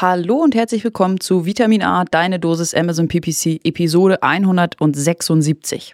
Hallo und herzlich willkommen zu Vitamin A, deine Dosis Amazon PPC, Episode 176.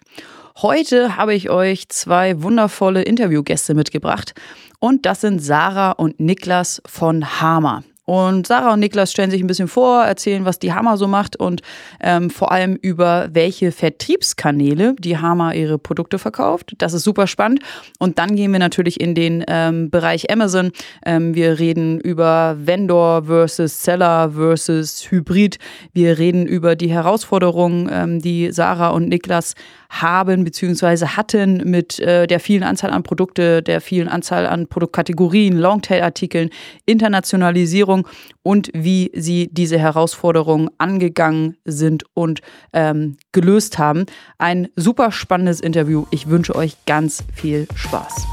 Heute habe ich euch zwei wundervolle Interviewgäste mitgebracht und das sind Sarah und Niklas von Hama. Und Sarah und Niklas stellen sich ein bisschen vor, erzählen, was die Hammer so macht und ähm, vor allem über welche Vertriebskanäle die Hammer ihre Produkte verkauft. Das ist super spannend. Und dann gehen wir natürlich in den ähm, Bereich Amazon. Ähm, wir reden über Vendor versus Seller versus Hybrid. Wir reden über die Herausforderungen, ähm, die Sarah und Niklas haben bzw. hatten mit äh, der vielen Anzahl an Produkte, der vielen Anzahl an Produktkategorien, Longtail-Artikeln, Internationalisierung und wie sie diese Herausforderungen angegangen sind und ähm, gelöst haben. Ein super spannendes Interview. Ich wünsche euch ganz viel Spaß.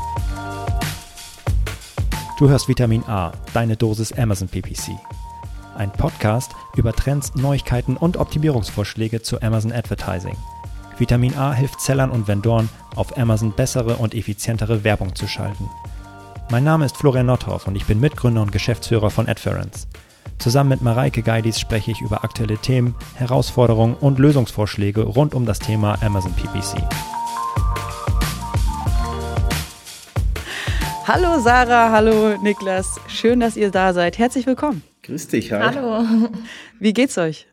Du hörst Vitamin A, deine Dosis Amazon PPC. Ein Podcast über Trends, Neuigkeiten und Optimierungsvorschläge zu Amazon Advertising. Vitamin A hilft Sellern und Vendoren, auf Amazon bessere und effizientere Werbung zu schalten. Mein Name ist Florian Nordhoff und ich bin Mitgründer und Geschäftsführer von Adference. Zusammen mit Mareike Geidis spreche ich über aktuelle Themen, Herausforderungen und Lösungsvorschläge rund um das Thema Amazon PPC. Hallo Sarah, hallo Niklas. Schön, dass ihr da seid. Herzlich willkommen. Grüß dich, hi. Hallo. Wie geht's euch?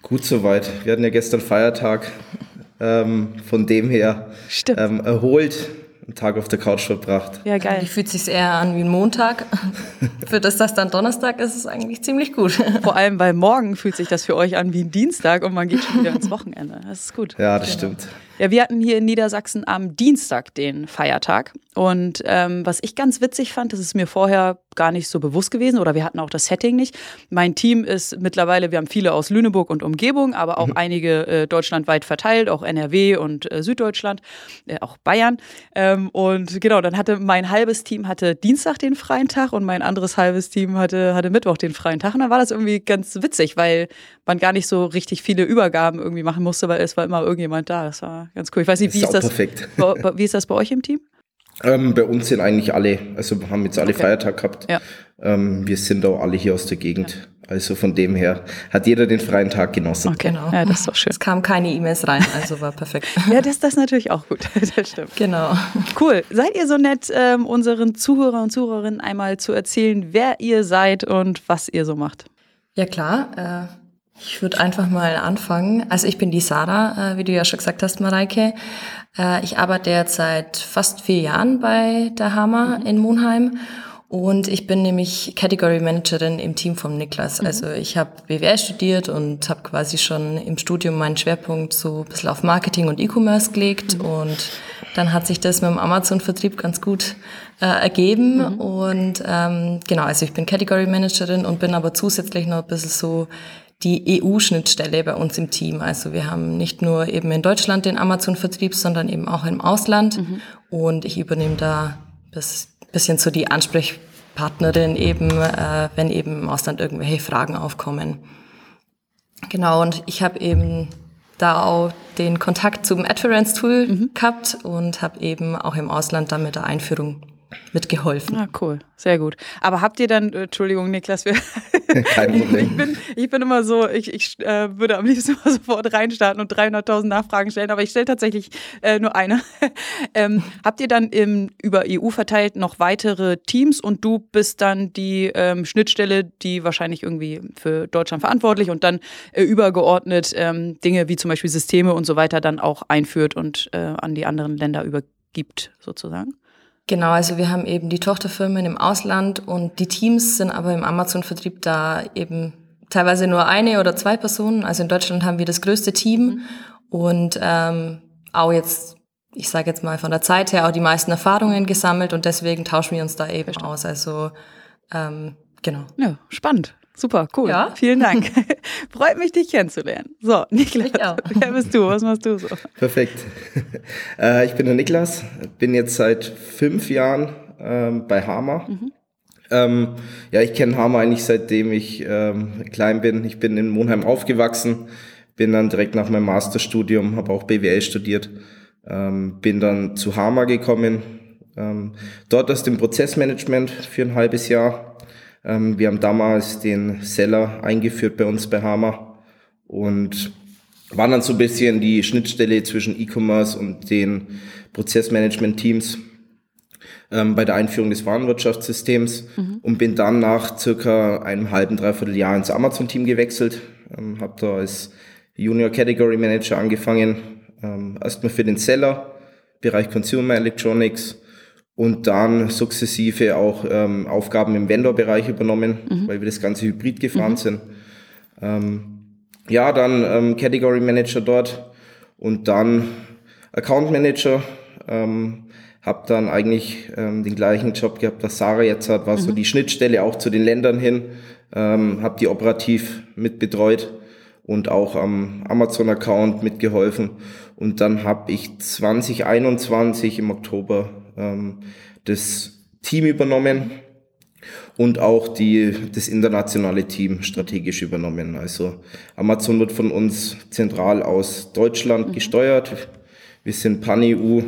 Gut soweit. Wir hatten ja gestern Feiertag. Ähm, von dem her ähm, erholt einen Tag auf der Couch verbracht. Ja, geil. Wie fühlt sich eher an wie ein Montag. für das das dann Donnerstag ist, ist es eigentlich ziemlich gut. Vor allem, weil morgen fühlt sich das für euch an wie ein Dienstag und man geht schon wieder ins Wochenende. Das ist gut. Ja, das genau. stimmt. Ja, wir hatten hier in Niedersachsen am Dienstag den Feiertag. Und ähm, was ich ganz witzig fand, das ist mir vorher gar nicht so bewusst gewesen oder wir hatten auch das Setting nicht. Mein Team ist mittlerweile, wir haben viele aus Lüneburg und Umgebung, aber auch mhm. einige äh, deutschlandweit verteilt, auch NRW und äh, Süddeutschland, äh, auch Bayern. Ähm, und genau, dann hatte mein halbes Team hatte Dienstag den freien Tag und mein anderes halbes Team hatte, hatte Mittwoch den freien Tag. Und dann war das irgendwie ganz witzig, weil man gar nicht so richtig viele Übergaben irgendwie machen musste, weil es war immer irgendjemand da. Das war ganz cool. Ich weiß nicht, wie ist, ist das? Perfekt. Wie ist das bei euch im Team? Ähm, bei uns sind eigentlich alle, also haben jetzt alle okay. Feiertag gehabt. Ja. Ähm, wir sind auch alle hier aus der Gegend. Ja. Also von dem her hat jeder den freien Tag genossen. Okay, genau. Ja, das ist doch schön. Es kamen keine E-Mails rein, also war perfekt. ja, das, das ist natürlich auch gut. Das stimmt. Genau. Cool. Seid ihr so nett, ähm, unseren Zuhörer und Zuhörerinnen einmal zu erzählen, wer ihr seid und was ihr so macht? Ja, klar. Äh ich würde einfach mal anfangen. Also ich bin die Sarah, äh, wie du ja schon gesagt hast, Mareike. Äh, ich arbeite jetzt seit fast vier Jahren bei der Hammer mhm. in Monheim und ich bin nämlich Category Managerin im Team von Niklas. Mhm. Also ich habe BWL studiert und habe quasi schon im Studium meinen Schwerpunkt so ein bisschen auf Marketing und E-Commerce gelegt mhm. und dann hat sich das mit dem Amazon-Vertrieb ganz gut äh, ergeben. Mhm. Und ähm, genau, also ich bin Category Managerin und bin aber zusätzlich noch ein bisschen so die EU-Schnittstelle bei uns im Team. Also wir haben nicht nur eben in Deutschland den Amazon-Vertrieb, sondern eben auch im Ausland. Mhm. Und ich übernehme da das bisschen so die Ansprechpartnerin eben, äh, wenn eben im Ausland irgendwelche Fragen aufkommen. Genau, und ich habe eben da auch den Kontakt zum Adference-Tool mhm. gehabt und habe eben auch im Ausland dann mit der Einführung mitgeholfen. Ah, cool, sehr gut. Aber habt ihr dann, äh, Entschuldigung, Niklas, wir, Kein Problem. ich, bin, ich bin immer so, ich, ich äh, würde am liebsten immer sofort reinstarten und 300.000 Nachfragen stellen, aber ich stelle tatsächlich äh, nur eine. ähm, habt ihr dann im, über EU verteilt noch weitere Teams und du bist dann die ähm, Schnittstelle, die wahrscheinlich irgendwie für Deutschland verantwortlich und dann äh, übergeordnet ähm, Dinge wie zum Beispiel Systeme und so weiter dann auch einführt und äh, an die anderen Länder übergibt, sozusagen? Genau, also wir haben eben die Tochterfirmen im Ausland und die Teams sind aber im Amazon-Vertrieb da eben teilweise nur eine oder zwei Personen. Also in Deutschland haben wir das größte Team mhm. und ähm, auch jetzt, ich sage jetzt mal von der Zeit her, auch die meisten Erfahrungen gesammelt und deswegen tauschen wir uns da eben Verstehe. aus. Also ähm, genau. Ja, spannend. Super, cool. Ja? Vielen Dank. Freut mich, dich kennenzulernen. So, Niklas, wer bist du? Was machst du so? Perfekt. Äh, ich bin der Niklas, bin jetzt seit fünf Jahren ähm, bei Hama. Mhm. Ähm, ja, ich kenne Hama eigentlich seitdem ich ähm, klein bin. Ich bin in Monheim aufgewachsen, bin dann direkt nach meinem Masterstudium, habe auch BWL studiert, ähm, bin dann zu Hama gekommen, ähm, dort aus dem Prozessmanagement für ein halbes Jahr Ähm, wir haben damals den Seller eingeführt bei uns bei Hammer und waren dann so ein bisschen die Schnittstelle zwischen E-Commerce und den Prozessmanagement-Teams ähm, bei der Einführung des Warenwirtschaftssystems mhm. und bin dann nach circa einem halben, dreiviertel Jahr ins Amazon-Team gewechselt. Ähm, habe da als Junior Category Manager angefangen, ähm, erstmal für den Seller, Bereich Consumer Electronics und dann sukzessive auch ähm, Aufgaben im Vendor-Bereich übernommen, mhm. weil wir das ganze Hybrid gefahren mhm. sind. Ähm, ja, dann ähm, Category Manager dort und dann Account Manager. Ähm, habe dann eigentlich ähm, den gleichen Job gehabt, was Sarah jetzt hat, war mhm. so die Schnittstelle auch zu den Ländern hin, ähm, habe die operativ mitbetreut und auch am Amazon-Account mitgeholfen. Und dann habe ich 2021 im Oktober ähm, das Team übernommen und auch die, das internationale Team strategisch übernommen. Also Amazon wird von uns zentral aus Deutschland mhm. gesteuert. Wir sind Pan-EU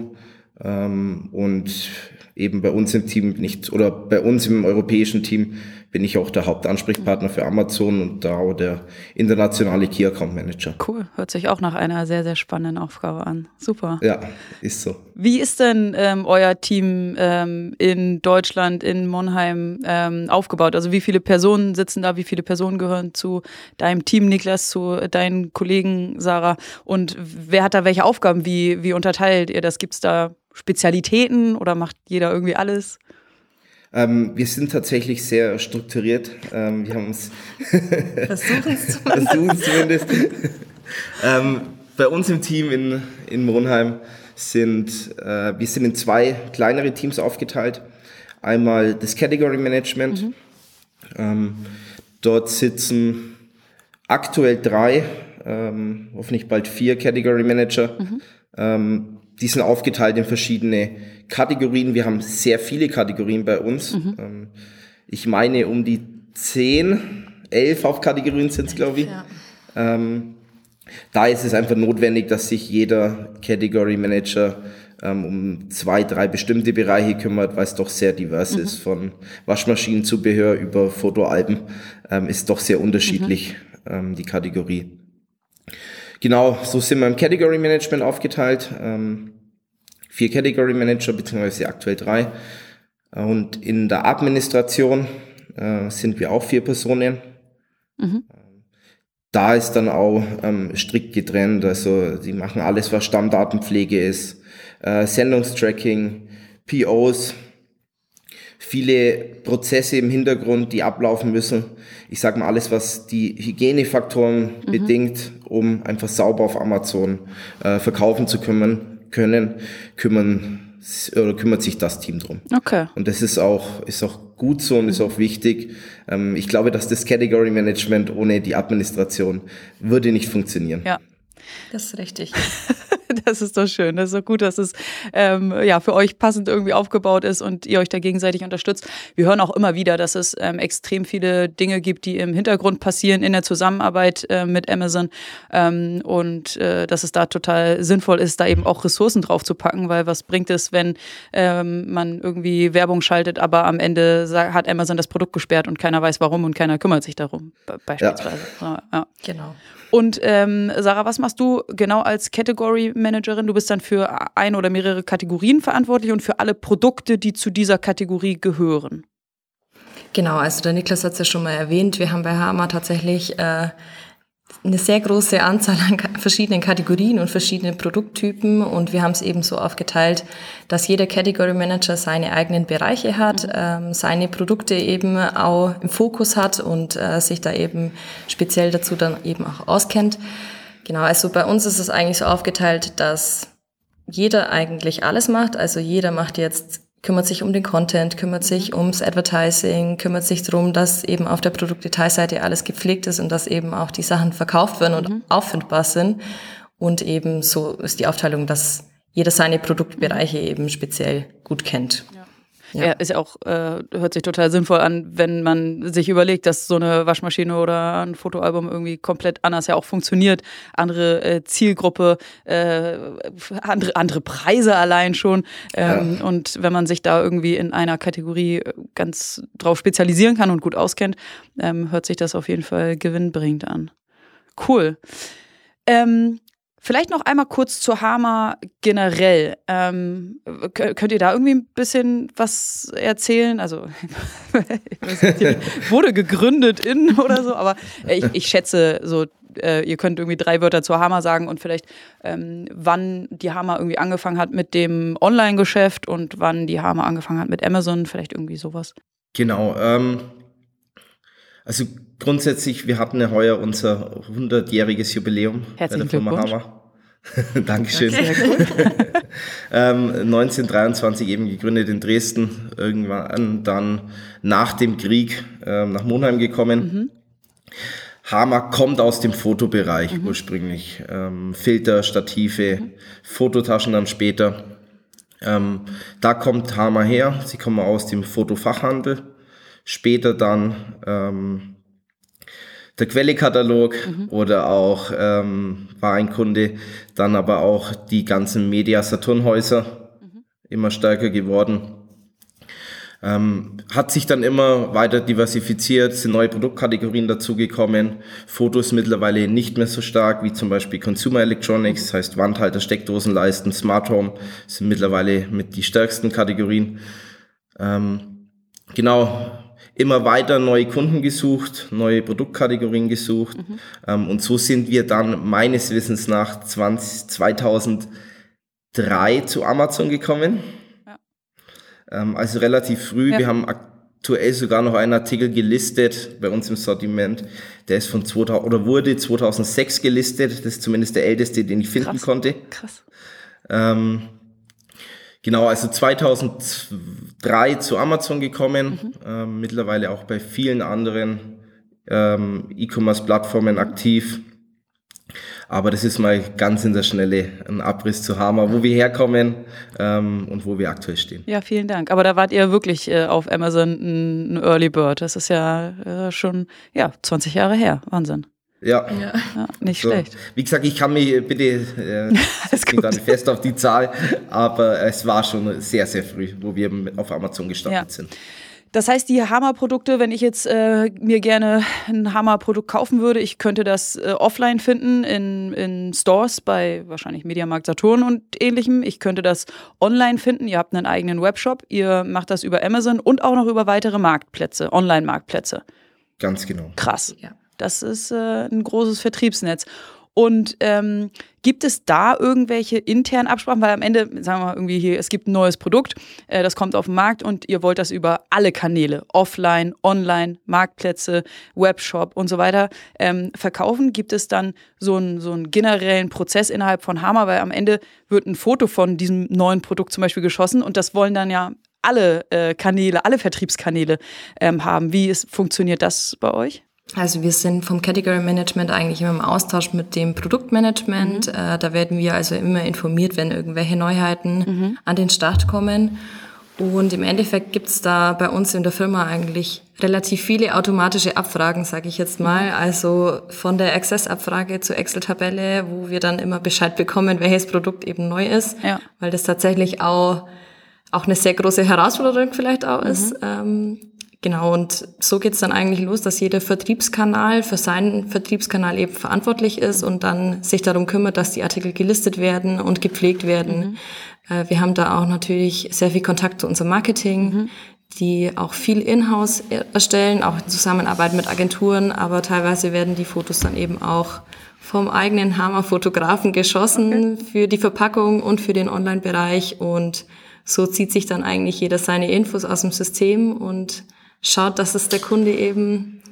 ähm, und eben bei uns im Team bin ich, oder bei uns im europäischen Team bin ich auch der Hauptansprechpartner für Amazon und da auch der internationale Key Account Manager. Cool, hört sich auch nach einer sehr, sehr spannenden Aufgabe an. Super. Ja, ist so. Wie ist denn ähm, euer Team ähm, in Deutschland, in Monheim ähm, aufgebaut? Also wie viele Personen sitzen da, wie viele Personen gehören zu deinem Team, Niklas, zu deinen Kollegen, Sarah? Und wer hat da welche Aufgaben? Wie, wie unterteilt ihr das? Gibt es da Spezialitäten oder macht jeder irgendwie alles? Ähm, wir sind tatsächlich sehr strukturiert. Ähm, wir haben uns versuchen es zumindest. zumindest. ähm, bei uns im Team in, in Monheim sind äh, wir sind in zwei kleinere Teams aufgeteilt. Einmal das Category Management. Mhm. Ähm, dort sitzen aktuell drei, ähm, hoffentlich bald vier Category Manager. Mhm. Ähm, die sind aufgeteilt in verschiedene Kategorien. Wir haben sehr viele Kategorien bei uns. Mhm. Ähm, ich meine, um die zehn, elf Hauptkategorien sind es, glaube ich. Ja. Ähm, da ist es einfach notwendig, dass sich jeder Category Manager ähm, um zwei, drei bestimmte Bereiche kümmert, weil es doch sehr divers mhm. ist. Von Waschmaschinenzubehör über Fotoalben ähm, ist doch sehr unterschiedlich mhm. ähm, die Kategorie. Genau, so sind wir im Category Management aufgeteilt. Ähm, vier Category Manager, beziehungsweise aktuell drei. Und in der Administration äh, sind wir auch vier Personen. Mhm. Da ist dann auch ähm, strikt getrennt. Also sie machen alles, was Stammdatenpflege ist, äh, Sendungstracking, POs, viele Prozesse im Hintergrund, die ablaufen müssen. Ich sage mal alles, was die Hygienefaktoren mhm. bedingt, um einfach sauber auf Amazon äh, verkaufen zu können, können, kümmern oder kümmert sich das Team drum. Okay. Und das ist auch, ist auch gut so und ist auch wichtig. Ähm, ich glaube, dass das Category Management ohne die Administration würde nicht funktionieren. Ja. Das ist richtig. das ist doch schön. Das ist doch gut, dass es ähm, ja für euch passend irgendwie aufgebaut ist und ihr euch da gegenseitig unterstützt. Wir hören auch immer wieder, dass es ähm, extrem viele Dinge gibt, die im Hintergrund passieren in der Zusammenarbeit äh, mit Amazon ähm, und äh, dass es da total sinnvoll ist, da eben auch Ressourcen drauf zu packen, weil was bringt es, wenn ähm, man irgendwie Werbung schaltet, aber am Ende hat Amazon das Produkt gesperrt und keiner weiß warum und keiner kümmert sich darum, beispielsweise. Ja. Ja. Genau. Und ähm, Sarah, was machst du genau als Category Managerin? Du bist dann für ein oder mehrere Kategorien verantwortlich und für alle Produkte, die zu dieser Kategorie gehören. Genau, also der Niklas hat es ja schon mal erwähnt. Wir haben bei Hama tatsächlich äh, eine sehr große Anzahl an verschiedenen Kategorien und verschiedenen Produkttypen und wir haben es eben so aufgeteilt, dass jeder Category Manager seine eigenen Bereiche hat, mhm. ähm, seine Produkte eben auch im Fokus hat und äh, sich da eben speziell dazu dann eben auch auskennt. Genau, also bei uns ist es eigentlich so aufgeteilt, dass jeder eigentlich alles macht. Also jeder macht jetzt kümmert sich um den Content, kümmert sich ums Advertising, kümmert sich darum, dass eben auf der Produktdetailseite alles gepflegt ist und dass eben auch die Sachen verkauft werden und mhm. auffindbar sind. Und eben so ist die Aufteilung, dass jeder seine Produktbereiche eben speziell gut kennt. Ja. Ja, ja ist ja auch, äh, hört sich total sinnvoll an, wenn man sich überlegt, dass so eine Waschmaschine oder ein Fotoalbum irgendwie komplett anders ja auch funktioniert. Andere äh, Zielgruppe, äh, andere, andere Preise allein schon. Ähm, ja. Und wenn man sich da irgendwie in einer Kategorie ganz drauf spezialisieren kann und gut auskennt, ähm, hört sich das auf jeden Fall gewinnbringend an. Cool. Ähm, Vielleicht noch einmal kurz zur Hama generell. Ähm, könnt ihr da irgendwie ein bisschen was erzählen? Also, nicht, wurde gegründet in oder so, aber ich, ich schätze so, äh, ihr könnt irgendwie drei Wörter zur Hama sagen und vielleicht, ähm, wann die Hama irgendwie angefangen hat mit dem Online-Geschäft und wann die Hama angefangen hat mit Amazon, vielleicht irgendwie sowas. Genau. Ähm, also grundsätzlich, wir hatten ja heuer unser 100-jähriges Jubiläum Herzlichen bei der Firma Hammer. Dankeschön. ähm, 1923 eben gegründet in Dresden, irgendwann dann nach dem Krieg ähm, nach Monheim gekommen. Mhm. Hammer kommt aus dem Fotobereich mhm. ursprünglich. Ähm, Filter, Stative, mhm. Fototaschen dann später. Ähm, da kommt Hammer her. Sie kommen aus dem Fotofachhandel. Später dann ähm, der Quellekatalog mhm. oder auch ähm, war ein Kunde, dann aber auch die ganzen Media Saturnhäuser mhm. immer stärker geworden. Ähm, hat sich dann immer weiter diversifiziert, sind neue Produktkategorien dazugekommen. Fotos mittlerweile nicht mehr so stark wie zum Beispiel Consumer Electronics, das heißt Wandhalter, Steckdosenleisten, Smart Home sind mittlerweile mit die stärksten Kategorien. Ähm, genau, immer weiter neue Kunden gesucht, neue Produktkategorien gesucht. Mhm. Ähm, und so sind wir dann meines Wissens nach 20, 2003 zu Amazon gekommen. Ja. Ähm, also relativ früh. Ja. Wir haben aktuell sogar noch einen Artikel gelistet bei uns im Sortiment. Der ist von 2000 oder wurde 2006 gelistet. Das ist zumindest der älteste, den ich finden Krass. konnte. Krass. Ähm, Genau, also 2003 zu Amazon gekommen, mhm. ähm, mittlerweile auch bei vielen anderen ähm, E-Commerce-Plattformen aktiv. Aber das ist mal ganz in der Schnelle ein Abriss zu Hammer, wo wir herkommen ähm, und wo wir aktuell stehen. Ja, vielen Dank. Aber da wart ihr wirklich äh, auf Amazon ein, ein Early Bird. Das ist ja äh, schon ja, 20 Jahre her. Wahnsinn. Ja. ja. nicht so. schlecht. Wie gesagt, ich kann mich bitte äh, dann fest auf die Zahl, aber es war schon sehr, sehr früh, wo wir auf Amazon gestartet ja. sind. Das heißt, die Hammer-Produkte, wenn ich jetzt äh, mir gerne ein Hammer-Produkt kaufen würde, ich könnte das äh, offline finden in, in Stores bei wahrscheinlich Mediamarkt Saturn und ähnlichem. Ich könnte das online finden. Ihr habt einen eigenen Webshop. Ihr macht das über Amazon und auch noch über weitere Marktplätze, Online-Marktplätze. Ganz genau. Krass. Ja. Das ist äh, ein großes Vertriebsnetz. Und ähm, gibt es da irgendwelche internen Absprachen? Weil am Ende, sagen wir mal, irgendwie hier, es gibt ein neues Produkt, äh, das kommt auf den Markt und ihr wollt das über alle Kanäle, offline, online, Marktplätze, Webshop und so weiter ähm, verkaufen. Gibt es dann so einen, so einen generellen Prozess innerhalb von Hammer? Weil am Ende wird ein Foto von diesem neuen Produkt zum Beispiel geschossen und das wollen dann ja alle äh, Kanäle, alle Vertriebskanäle ähm, haben. Wie ist, funktioniert das bei euch? Also wir sind vom Category Management eigentlich immer im Austausch mit dem Produktmanagement. Mhm. Äh, da werden wir also immer informiert, wenn irgendwelche Neuheiten mhm. an den Start kommen. Und im Endeffekt gibt's da bei uns in der Firma eigentlich relativ viele automatische Abfragen, sage ich jetzt mal. Mhm. Also von der Access-Abfrage zur Excel-Tabelle, wo wir dann immer Bescheid bekommen, welches Produkt eben neu ist, ja. weil das tatsächlich auch auch eine sehr große Herausforderung vielleicht auch mhm. ist. Ähm, Genau, und so geht's dann eigentlich los, dass jeder Vertriebskanal für seinen Vertriebskanal eben verantwortlich ist und dann sich darum kümmert, dass die Artikel gelistet werden und gepflegt werden. Mhm. Äh, wir haben da auch natürlich sehr viel Kontakt zu unserem Marketing, mhm. die auch viel in-house erstellen, auch in Zusammenarbeit mit Agenturen, aber teilweise werden die Fotos dann eben auch vom eigenen Hammer-Fotografen geschossen okay. für die Verpackung und für den Online-Bereich und so zieht sich dann eigentlich jeder seine Infos aus dem System und schaut, dass es der Kunde eben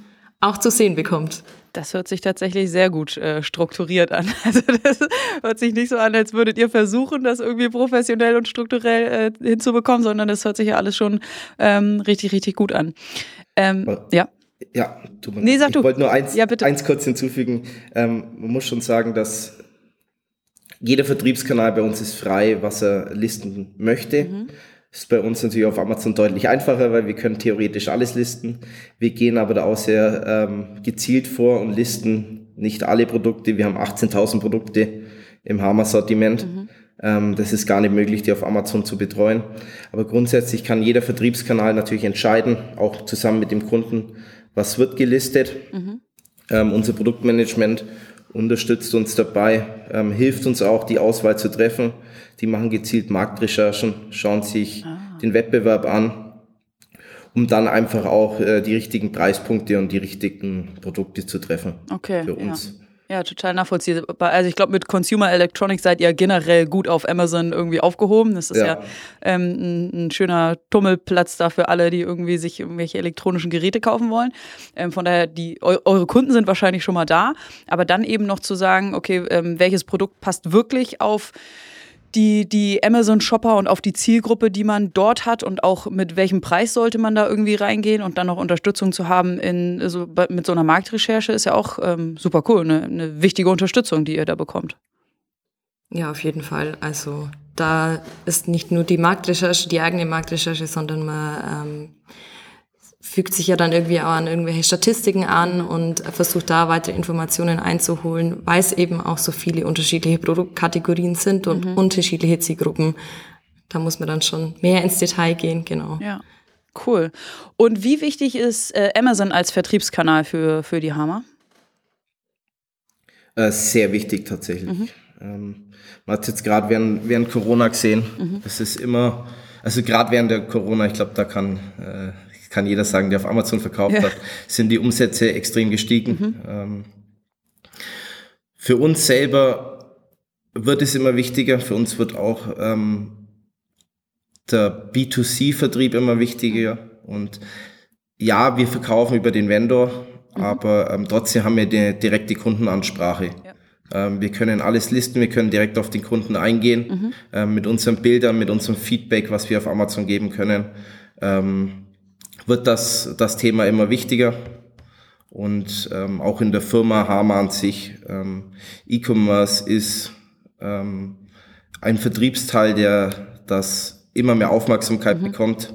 auch zu sehen bekommt. Das hört sich tatsächlich sehr gut äh, strukturiert an. Also das hört sich nicht so an, als würdet ihr versuchen, das irgendwie professionell und strukturell äh, hinzubekommen, sondern das hört sich ja alles schon ähm, richtig, richtig gut an. Ähm, ja. Ja, du, nee, sag ich wollte nur eins, ja, eins kurz hinzufügen. Ähm, man muss schon sagen, dass jeder Vertriebskanal bei uns ist frei, was er listen möchte. Mhm. Ist bei uns natürlich auf Amazon deutlich einfacher, weil wir können theoretisch alles listen. Wir gehen aber da auch sehr ähm, gezielt vor und listen nicht alle Produkte. Wir haben 18.000 Produkte im Hammer-Sortiment. Mhm. Ähm, das ist gar nicht möglich, die auf Amazon zu betreuen. Aber grundsätzlich kann jeder Vertriebskanal natürlich entscheiden, auch zusammen mit dem Kunden, was wird gelistet. Mhm. Ähm, unser Produktmanagement unterstützt uns dabei, ähm, hilft uns auch, die Auswahl zu treffen. Die machen gezielt Marktrecherchen, schauen sich ah. den Wettbewerb an, um dann einfach auch äh, die richtigen Preispunkte und die richtigen Produkte zu treffen okay, für uns. Ja. Ja, total nachvollziehbar. Also ich glaube, mit Consumer Electronics seid ihr generell gut auf Amazon irgendwie aufgehoben. Das ist ja, ja ähm, ein, ein, schöner Tummelplatz da für alle, die irgendwie sich irgendwelche elektronischen Geräte kaufen wollen. Ähm, von daher, die, eu eure Kunden sind wahrscheinlich schon mal da. Aber dann eben noch zu sagen, okay, ähm, welches Produkt passt wirklich auf die, die Amazon-Shopper und auf die Zielgruppe, die man dort hat und auch mit welchem Preis sollte man da irgendwie reingehen und dann noch Unterstützung zu haben in, so, mit so einer Marktrecherche ist ja auch ähm, super cool, eine, eine wichtige Unterstützung, die ihr da bekommt. Ja, auf jeden Fall. Also da ist nicht nur die Marktrecherche, die eigene Marktrecherche, sondern man ähm, fügt sich ja dann irgendwie auch an irgendwelche Statistiken an und versucht da weitere Informationen einzuholen, weil es eben auch so viele unterschiedliche Produktkategorien sind und mhm. unterschiedliche Zielgruppen. Da muss man dann schon mehr ins Detail gehen, genau. Ja. Cool. Und wie wichtig ist äh, Amazon als Vertriebskanal für, für die Hammer? Äh, sehr wichtig tatsächlich. Mhm. Ähm, man hat es jetzt gerade während, während Corona gesehen. Mhm. Es ist immer, also gerade während der Corona, ich glaube, da kann äh, kann jeder sagen, der auf Amazon verkauft ja. hat, sind die Umsätze extrem gestiegen. Mhm. Ähm, für uns selber wird es immer wichtiger. Für uns wird auch ähm, der B2C-Vertrieb immer wichtiger. Und ja, wir verkaufen über den Vendor, mhm. aber ähm, trotzdem haben wir die direkte Kundenansprache. Ja. Ähm, wir können alles listen, wir können direkt auf den Kunden eingehen, mhm. ähm, mit unseren Bildern, mit unserem Feedback, was wir auf Amazon geben können. Ähm, wird das, das Thema immer wichtiger. Und ähm, auch in der Firma Hama an sich, ähm, E-Commerce ist ähm, ein Vertriebsteil, der das immer mehr Aufmerksamkeit mhm. bekommt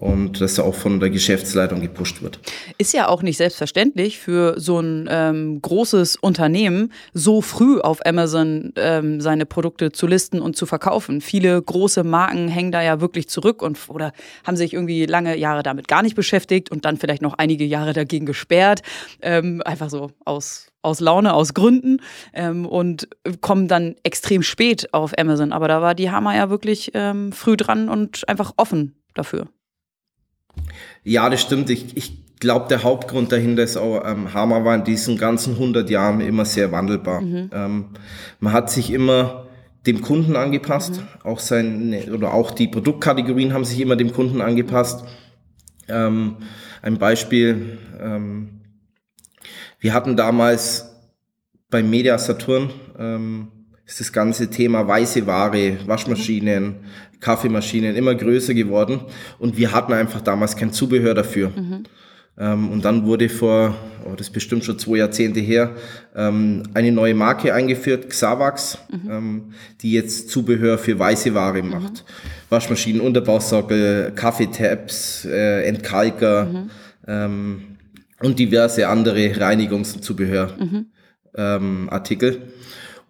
und das auch von der Geschäftsleitung gepusht wird. Ist ja auch nicht selbstverständlich für so ein ähm, großes Unternehmen, so früh auf Amazon ähm, seine Produkte zu listen und zu verkaufen. Viele große Marken hängen da ja wirklich zurück und oder haben sich irgendwie lange Jahre damit gar nicht beschäftigt und dann vielleicht noch einige Jahre dagegen gesperrt, ähm, einfach so aus aus Laune, aus Gründen ähm, und kommen dann extrem spät auf Amazon. Aber da war die Hammer ja wirklich ähm, früh dran und einfach offen dafür. Ja, das stimmt. Ich, ich glaube, der Hauptgrund dahinter ist auch, ähm, Hammer war in diesen ganzen 100 Jahren immer sehr wandelbar. Mhm. Ähm, man hat sich immer dem Kunden angepasst, mhm. auch seine, oder auch die Produktkategorien haben sich immer dem Kunden angepasst. Ähm, ein Beispiel, ähm, wir hatten damals beim Media Saturn, ähm, ist das ganze Thema weiße Ware, Waschmaschinen, Kaffeemaschinen immer größer geworden und wir hatten einfach damals kein Zubehör dafür. Mhm. Ähm, und dann wurde vor, oh, das ist bestimmt schon zwei Jahrzehnte her, ähm, eine neue Marke eingeführt, Xavax, mhm. ähm, die jetzt Zubehör für weiße Ware macht. Mhm. Waschmaschinen, Unterbausockel, Kaffeetabs, äh, Entkalker ähm, und diverse andere Reinigungs- und Zubehörartikel.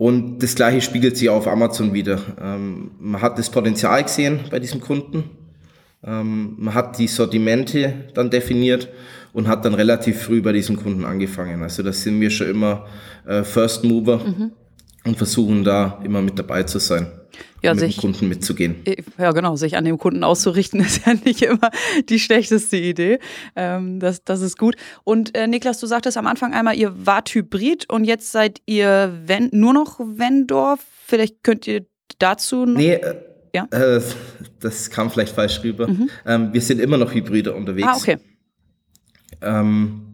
Und das gleiche spiegelt sich auf Amazon wieder. Ähm, man hat das Potenzial gesehen bei diesem Kunden. Ähm, man hat die Sortimente dann definiert und hat dann relativ früh bei diesem Kunden angefangen. Also das sind wir schon immer äh, First Mover mhm. und versuchen da immer mit dabei zu sein ja, mit sich, dem Kunden mitzugehen. Äh, ja, genau, sich an dem Kunden auszurichten, ist ja nicht immer die schlechteste Idee. Ähm, das, das ist gut. Und äh, Niklas, du sagtest am Anfang einmal, ihr wart Hybrid und jetzt seid ihr wenn, nur noch Vendor. Vielleicht könnt ihr dazu noch. Nee, äh, ja? Äh, das kam vielleicht falsch rüber. Mhm. Ähm, wir sind immer noch Hybride unterwegs. Ah, okay. Ähm,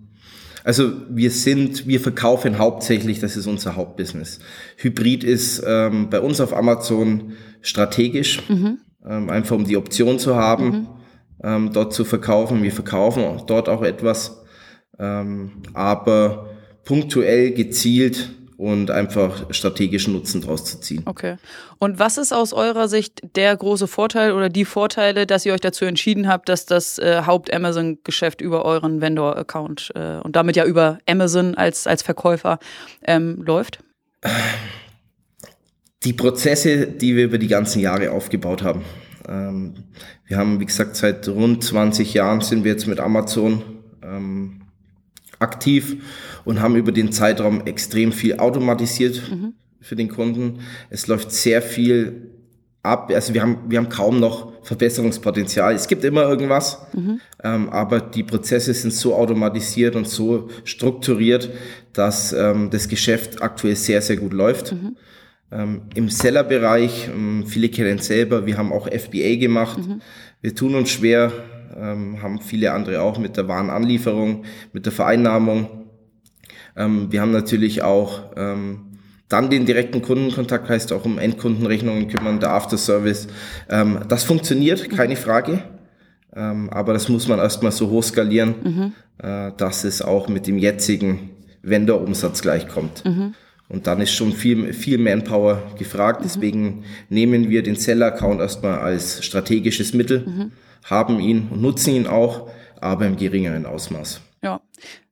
also wir sind, wir verkaufen hauptsächlich, das ist unser Hauptbusiness. Hybrid ist ähm, bei uns auf Amazon strategisch, mhm. ähm, einfach um die Option zu haben, mhm. ähm, dort zu verkaufen. Wir verkaufen dort auch etwas, ähm, aber punktuell gezielt und einfach strategischen Nutzen draus zu ziehen. Okay. Und was ist aus eurer Sicht der große Vorteil oder die Vorteile, dass ihr euch dazu entschieden habt, dass das äh, Haupt-Amazon-Geschäft über euren Vendor-Account äh, und damit ja über Amazon als, als Verkäufer ähm, läuft? Die Prozesse, die wir über die ganzen Jahre aufgebaut haben. Ähm, wir haben, wie gesagt, seit rund 20 Jahren sind wir jetzt mit Amazon ähm, aktiv und haben über den Zeitraum extrem viel automatisiert mhm. für den Kunden. Es läuft sehr viel ab. Also wir haben, wir haben kaum noch Verbesserungspotenzial. Es gibt immer irgendwas, mhm. ähm, aber die Prozesse sind so automatisiert und so strukturiert, dass ähm, das Geschäft aktuell sehr, sehr gut läuft. Mhm. Ähm, Im Seller-Bereich, ähm, viele kennen selber, wir haben auch FBA gemacht. Mhm. Wir tun uns schwer, ähm, haben viele andere auch mit der Warenanlieferung, mit der Vereinnahmung. Ähm, wir haben natürlich auch ähm, dann den direkten Kundenkontakt, heißt auch um Endkundenrechnungen kümmern, der Afterservice. Ähm, das funktioniert, keine Frage. Ähm, aber das muss man erstmal so hoch skalieren, mhm. äh, dass es auch mit dem jetzigen Vendor-Umsatz gleichkommt. Mhm. Und dann ist schon viel, viel Manpower gefragt. Mhm. Deswegen nehmen wir den Seller-Account erstmal als strategisches Mittel. Mhm haben ihn und nutzen ihn auch, aber im geringeren Ausmaß. Ja.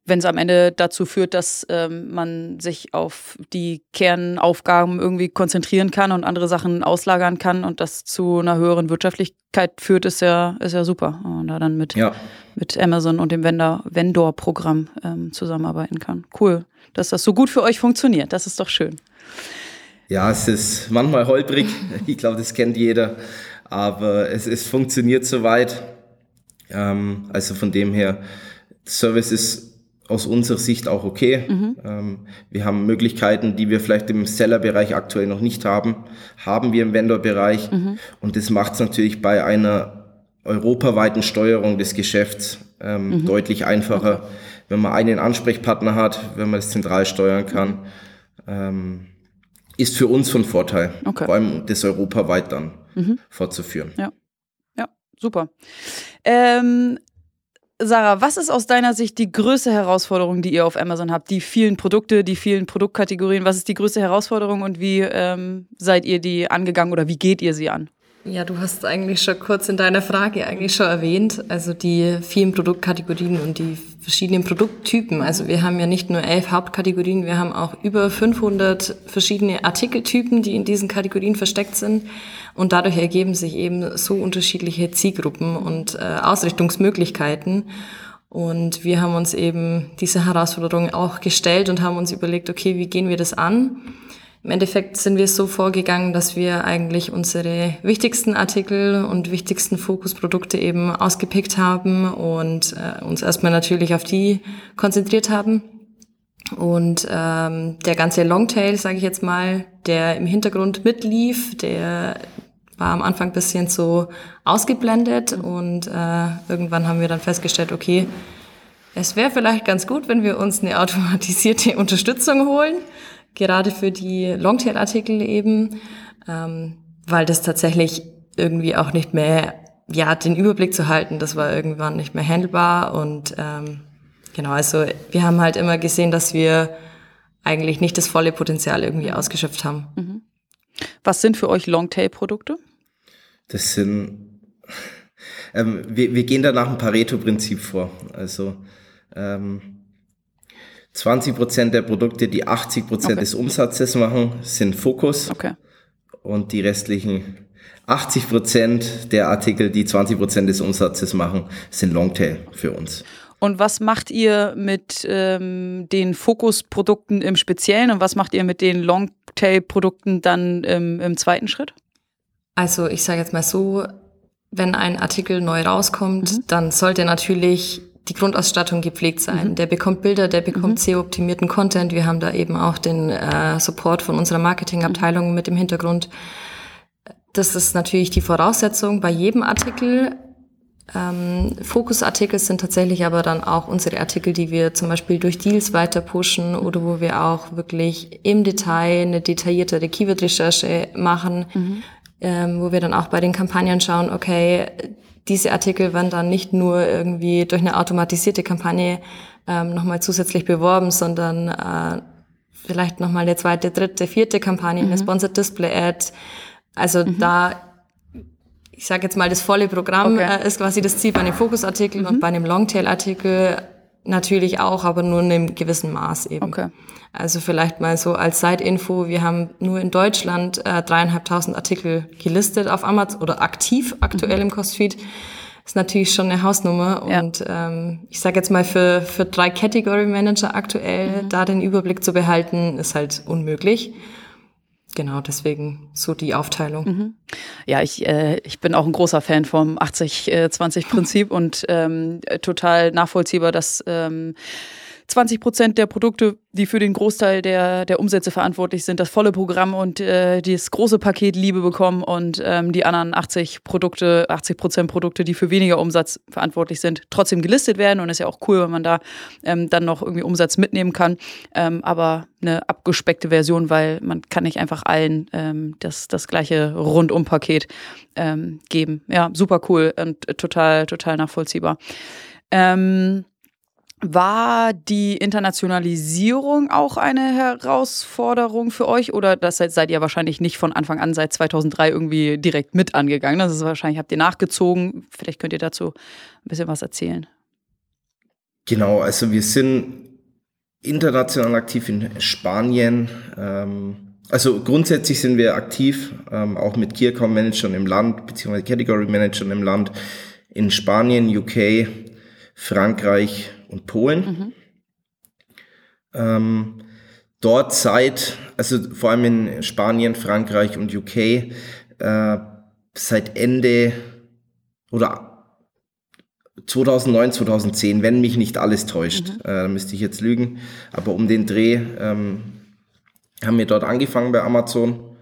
Wenn es am Ende dazu führt, dass ähm, man sich auf die Kernaufgaben irgendwie konzentrieren kann und andere Sachen auslagern kann und das zu einer höheren Wirtschaftlichkeit führt, ist ja, ist ja super. Und da dann mit, ja. mit Amazon und dem Vendor-Programm ähm, zusammenarbeiten kann. Cool, dass das so gut für euch funktioniert. Das ist doch schön. Ja, es ist manchmal holprig. Ich glaube, das kennt jeder aber es, es funktioniert soweit. Ähm, also von dem her, Service ist aus unserer Sicht auch okay. Mhm. Ähm, wir haben Möglichkeiten, die wir vielleicht im Seller-Bereich aktuell noch nicht haben, haben wir im Vendor-Bereich. Mhm. Und das macht es natürlich bei einer europaweiten Steuerung des Geschäfts ähm, mhm. deutlich einfacher, wenn man einen Ansprechpartner hat, wenn man das zentral steuern kann. Ähm, ist für uns von Vorteil, okay. vor allem das europaweit dann mhm. fortzuführen. Ja, ja, super. Ähm, Sarah, was ist aus deiner Sicht die größte Herausforderung, die ihr auf Amazon habt? Die vielen Produkte, die vielen Produktkategorien. Was ist die größte Herausforderung und wie ähm, seid ihr die angegangen oder wie geht ihr sie an? Ja, du hast eigentlich schon kurz in deiner Frage eigentlich schon erwähnt, also die vielen Produktkategorien und die verschiedenen Produkttypen. Also wir haben ja nicht nur elf Hauptkategorien, wir haben auch über 500 verschiedene Artikeltypen, die in diesen Kategorien versteckt sind. Und dadurch ergeben sich eben so unterschiedliche Zielgruppen und äh, Ausrichtungsmöglichkeiten. Und wir haben uns eben diese Herausforderung auch gestellt und haben uns überlegt, okay, wie gehen wir das an? Im Endeffekt sind wir so vorgegangen, dass wir eigentlich unsere wichtigsten Artikel und wichtigsten Fokusprodukte eben ausgepickt haben und äh, uns erstmal natürlich auf die konzentriert haben. Und ähm, der ganze Longtail, sage ich jetzt mal, der im Hintergrund mitlief, der war am Anfang bisschen so ausgeblendet und äh, irgendwann haben wir dann festgestellt, okay, es wäre vielleicht ganz gut, wenn wir uns eine automatisierte Unterstützung holen gerade für die Longtail-Artikel eben, ähm, weil das tatsächlich irgendwie auch nicht mehr, ja, den Überblick zu halten, das war irgendwann nicht mehr handelbar und ähm, genau, also wir haben halt immer gesehen, dass wir eigentlich nicht das volle Potenzial irgendwie ausgeschöpft haben. Mhm. Was sind für euch Longtail-Produkte? Das sind, ähm, wir, wir gehen da nach dem Pareto-Prinzip vor. Also ähm, 20 Prozent der Produkte, die 80 Prozent okay. des Umsatzes machen, sind Fokus. Okay. Und die restlichen 80 Prozent der Artikel, die 20 Prozent des Umsatzes machen, sind Longtail für uns. Und was macht ihr mit ähm, den Fokusprodukten im Speziellen und was macht ihr mit den Longtail-Produkten dann im, im zweiten Schritt? Also ich sage jetzt mal so, wenn ein Artikel neu rauskommt, mhm. dann sollte natürlich die Grundausstattung gepflegt sein. Mhm. Der bekommt Bilder, der bekommt mhm. SEO-optimierten Content. Wir haben da eben auch den äh, Support von unserer Marketingabteilung mhm. mit im Hintergrund. Das ist natürlich die Voraussetzung bei jedem Artikel. Ähm, Fokusartikel sind tatsächlich aber dann auch unsere Artikel, die wir zum Beispiel durch Deals weiter pushen oder wo wir auch wirklich im Detail eine detailliertere Keyword-Recherche machen, mhm. ähm, wo wir dann auch bei den Kampagnen schauen, okay, diese Artikel werden dann nicht nur irgendwie durch eine automatisierte Kampagne ähm, nochmal zusätzlich beworben, sondern äh, vielleicht nochmal eine zweite, dritte, vierte Kampagne, mhm. eine Sponsored Display Ad. Also mhm. da, ich sage jetzt mal, das volle Programm okay. äh, ist quasi das Ziel bei einem Fokusartikel mhm. und bei einem Longtail-Artikel natürlich auch, aber nur in einem gewissen Maß eben. Okay. Also vielleicht mal so als Side-Info, wir haben nur in Deutschland äh, dreieinhalbtausend Artikel gelistet auf Amazon oder aktiv aktuell mhm. im Costfeed ist natürlich schon eine Hausnummer. Ja. Und ähm, ich sage jetzt mal, für, für drei Category Manager aktuell mhm. da den Überblick zu behalten, ist halt unmöglich. Genau, deswegen so die Aufteilung. Mhm. Ja, ich, äh, ich bin auch ein großer Fan vom 80-20-Prinzip äh, und ähm, total nachvollziehbar, dass ähm, 20 Prozent der Produkte, die für den Großteil der, der Umsätze verantwortlich sind, das volle Programm und äh, das große Paket Liebe bekommen und ähm, die anderen 80 Produkte, 80 Prozent Produkte, die für weniger Umsatz verantwortlich sind, trotzdem gelistet werden. Und ist ja auch cool, wenn man da ähm, dann noch irgendwie Umsatz mitnehmen kann. Ähm, aber eine abgespeckte Version, weil man kann nicht einfach allen ähm, das, das gleiche Rundum-Paket ähm, geben. Ja, super cool und total, total nachvollziehbar. Ähm, war die Internationalisierung auch eine Herausforderung für euch oder das seid, ihr wahrscheinlich nicht von Anfang an seit 2003 irgendwie direkt mit angegangen? Das ist wahrscheinlich, habt ihr nachgezogen. Vielleicht könnt ihr dazu ein bisschen was erzählen. Genau, also wir sind international aktiv in Spanien. Ähm, also grundsätzlich sind wir aktiv, ähm, auch mit Key Account Managern im Land, beziehungsweise Category Managern im Land, in Spanien, UK, Frankreich, und Polen. Mhm. Ähm, dort seit, also vor allem in Spanien, Frankreich und UK, äh, seit Ende oder 2009, 2010, wenn mich nicht alles täuscht, mhm. äh, müsste ich jetzt lügen, aber um den Dreh ähm, haben wir dort angefangen bei Amazon.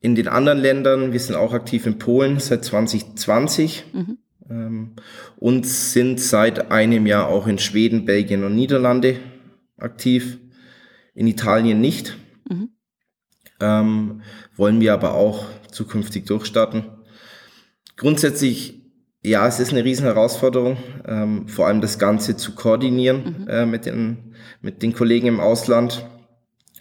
In den anderen Ländern, wir sind auch aktiv in Polen seit 2020. Mhm. Ähm, und sind seit einem Jahr auch in Schweden, Belgien und Niederlande aktiv. In Italien nicht. Mhm. Ähm, wollen wir aber auch zukünftig durchstarten. Grundsätzlich, ja, es ist eine riesen Herausforderung, ähm, vor allem das Ganze zu koordinieren mhm. äh, mit, den, mit den Kollegen im Ausland.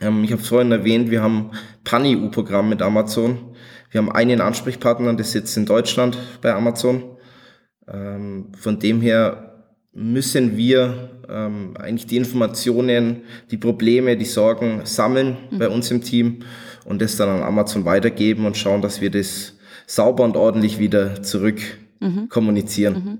Ähm, ich habe es vorhin erwähnt, wir haben Pan-EU-Programm mit Amazon. Wir haben einen Ansprechpartner, der sitzt in Deutschland bei Amazon. Ähm, von dem her müssen wir ähm, eigentlich die Informationen, die Probleme, die Sorgen sammeln mhm. bei uns im Team und das dann an Amazon weitergeben und schauen, dass wir das sauber und ordentlich wieder zurück mhm. kommunizieren. Mhm.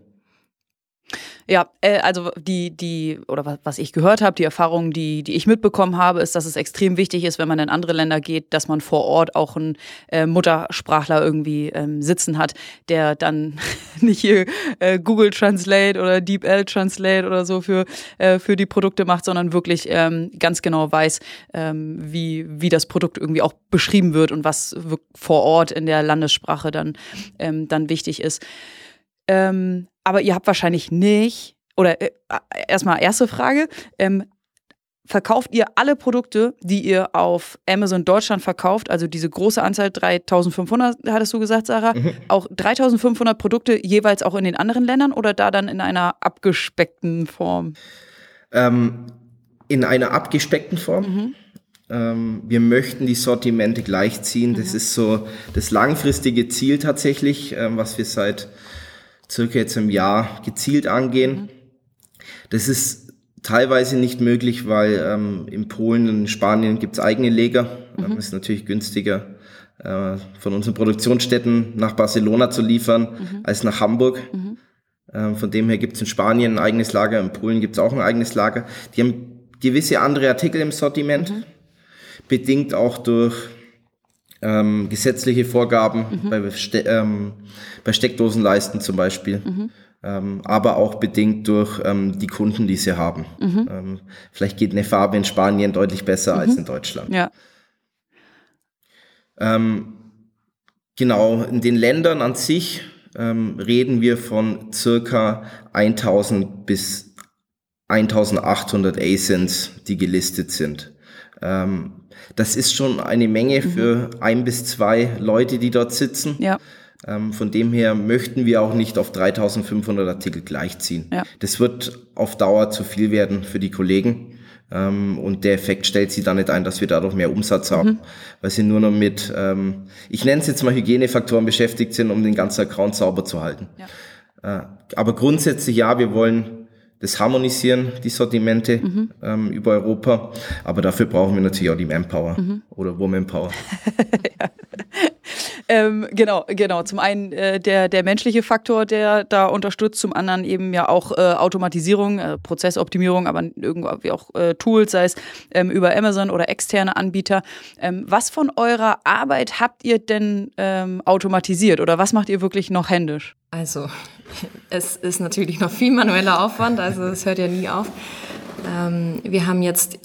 Ja, äh, also die, die, oder was ich gehört habe, die Erfahrung, die, die ich mitbekommen habe, ist, dass es extrem wichtig ist, wenn man in andere Länder geht, dass man vor Ort auch einen äh, Muttersprachler irgendwie ähm, sitzen hat, der dann nicht hier äh, Google Translate oder DeepL Translate oder so für, äh, für die Produkte macht, sondern wirklich ähm, ganz genau weiß, ähm, wie, wie das Produkt irgendwie auch beschrieben wird und was vor Ort in der Landessprache dann, ähm, dann wichtig ist. Ähm, aber ihr habt wahrscheinlich nicht, oder äh, erstmal erste Frage, ähm, verkauft ihr alle Produkte, die ihr auf Amazon Deutschland verkauft, also diese große Anzahl 3500, hattest du gesagt, Sarah, mhm. auch 3500 Produkte jeweils auch in den anderen Ländern oder da dann in einer abgespeckten Form? Ähm, in einer abgespeckten Form. Mhm. Ähm, wir möchten die Sortimente gleichziehen. Mhm. Das ist so das langfristige Ziel tatsächlich, ähm, was wir seit circa jetzt im Jahr gezielt angehen. Mhm. Das ist teilweise nicht möglich, weil ähm, in Polen und in Spanien gibt's eigene Leger. Mhm. Ähm, ist natürlich günstiger, äh, von unseren Produktionsstätten nach Barcelona zu liefern, mhm. als nach Hamburg. Mhm. Ähm, von dem her gibt's in Spanien ein eigenes Lager, in Polen gibt's auch ein eigenes Lager. Die haben gewisse andere Artikel im Sortiment, mhm. bedingt auch durch ähm, gesetzliche Vorgaben mhm. bei, Ste ähm, bei Steckdosenleisten zum Beispiel. Mhm. Ähm, aber auch bedingt durch ähm, die Kunden, die sie haben. Mhm. Ähm, vielleicht geht eine Farbe in Spanien deutlich besser als mhm. in Deutschland. Ja. Ähm, genau, in den Ländern an sich ähm, reden wir von circa 1000 bis 1800 ASINs, die gelistet sind. Ähm, das ist schon eine Menge mhm. für ein bis zwei Leute, die dort sitzen. Ja. Ähm, von dem her möchten wir auch nicht auf 3500 Artikel gleichziehen. Ja. Das wird auf Dauer zu viel werden für die Kollegen. Ähm, und der Effekt stellt sie dann nicht ein, dass wir dadurch mehr Umsatz haben, mhm. weil sie nur noch mit, ähm, ich nenne es jetzt mal Hygienefaktoren beschäftigt sind, um den ganzen Account sauber zu halten. Ja. Äh, aber grundsätzlich ja, wir wollen das harmonisieren, die Sortimente mhm. ähm, über Europa. Aber dafür brauchen wir natürlich auch die Manpower mhm. oder Womanpower. ja. ähm, genau, genau. Zum einen äh, der, der menschliche Faktor, der da unterstützt, zum anderen eben ja auch äh, Automatisierung, äh, Prozessoptimierung, aber irgendwie auch äh, Tools, sei es ähm, über Amazon oder externe Anbieter. Ähm, was von eurer Arbeit habt ihr denn ähm, automatisiert oder was macht ihr wirklich noch händisch? Also, es ist natürlich noch viel manueller Aufwand, also es hört ja nie auf. Ähm, wir haben jetzt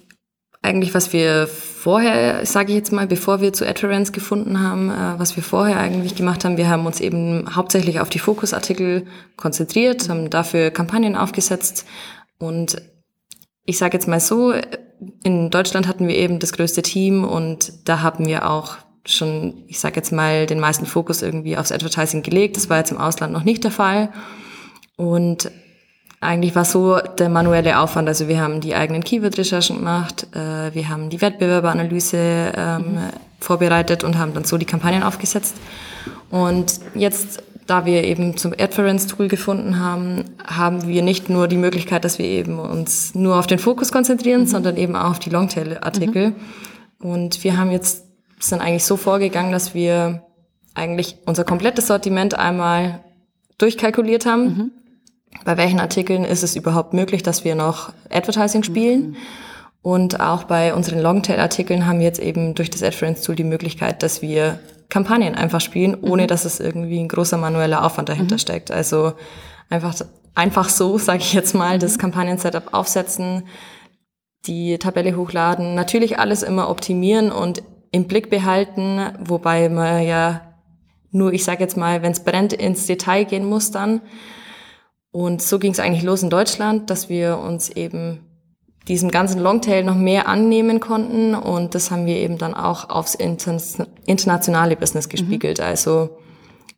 eigentlich, was wir vorher, sage ich jetzt mal, bevor wir zu Adference gefunden haben, äh, was wir vorher eigentlich gemacht haben, wir haben uns eben hauptsächlich auf die Fokusartikel konzentriert, haben dafür Kampagnen aufgesetzt und ich sage jetzt mal so, in Deutschland hatten wir eben das größte Team und da haben wir auch schon, ich sage jetzt mal, den meisten Fokus irgendwie aufs Advertising gelegt. Das war jetzt im Ausland noch nicht der Fall. Und eigentlich war so der manuelle Aufwand. Also wir haben die eigenen Keyword-Recherchen gemacht, äh, wir haben die Wettbewerberanalyse ähm, mhm. vorbereitet und haben dann so die Kampagnen aufgesetzt. Und jetzt, da wir eben zum Adference-Tool gefunden haben, haben wir nicht nur die Möglichkeit, dass wir eben uns nur auf den Fokus konzentrieren, mhm. sondern eben auch auf die Longtail-Artikel. Mhm. Und wir haben jetzt sind eigentlich so vorgegangen, dass wir eigentlich unser komplettes Sortiment einmal durchkalkuliert haben. Mhm. Bei welchen Artikeln ist es überhaupt möglich, dass wir noch Advertising spielen? Mhm. Und auch bei unseren Longtail-Artikeln haben wir jetzt eben durch das AdFriends-Tool die Möglichkeit, dass wir Kampagnen einfach spielen, ohne mhm. dass es irgendwie ein großer manueller Aufwand dahinter mhm. steckt. Also einfach, einfach so, sage ich jetzt mal, das mhm. Kampagnen-Setup aufsetzen, die Tabelle hochladen, natürlich alles immer optimieren und im Blick behalten, wobei man ja nur, ich sage jetzt mal, wenn es brennt, ins Detail gehen muss dann. Und so ging es eigentlich los in Deutschland, dass wir uns eben diesem ganzen Longtail noch mehr annehmen konnten und das haben wir eben dann auch aufs internationale Business mhm. gespiegelt. Mhm. Also